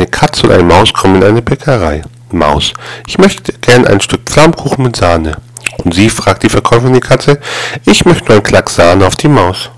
Eine Katze und eine Maus kommen in eine Bäckerei. Maus. Ich möchte gern ein Stück Pflaumenkuchen mit Sahne. Und sie fragt die Verkäuferin die Katze, ich möchte nur einen Klack Sahne auf die Maus.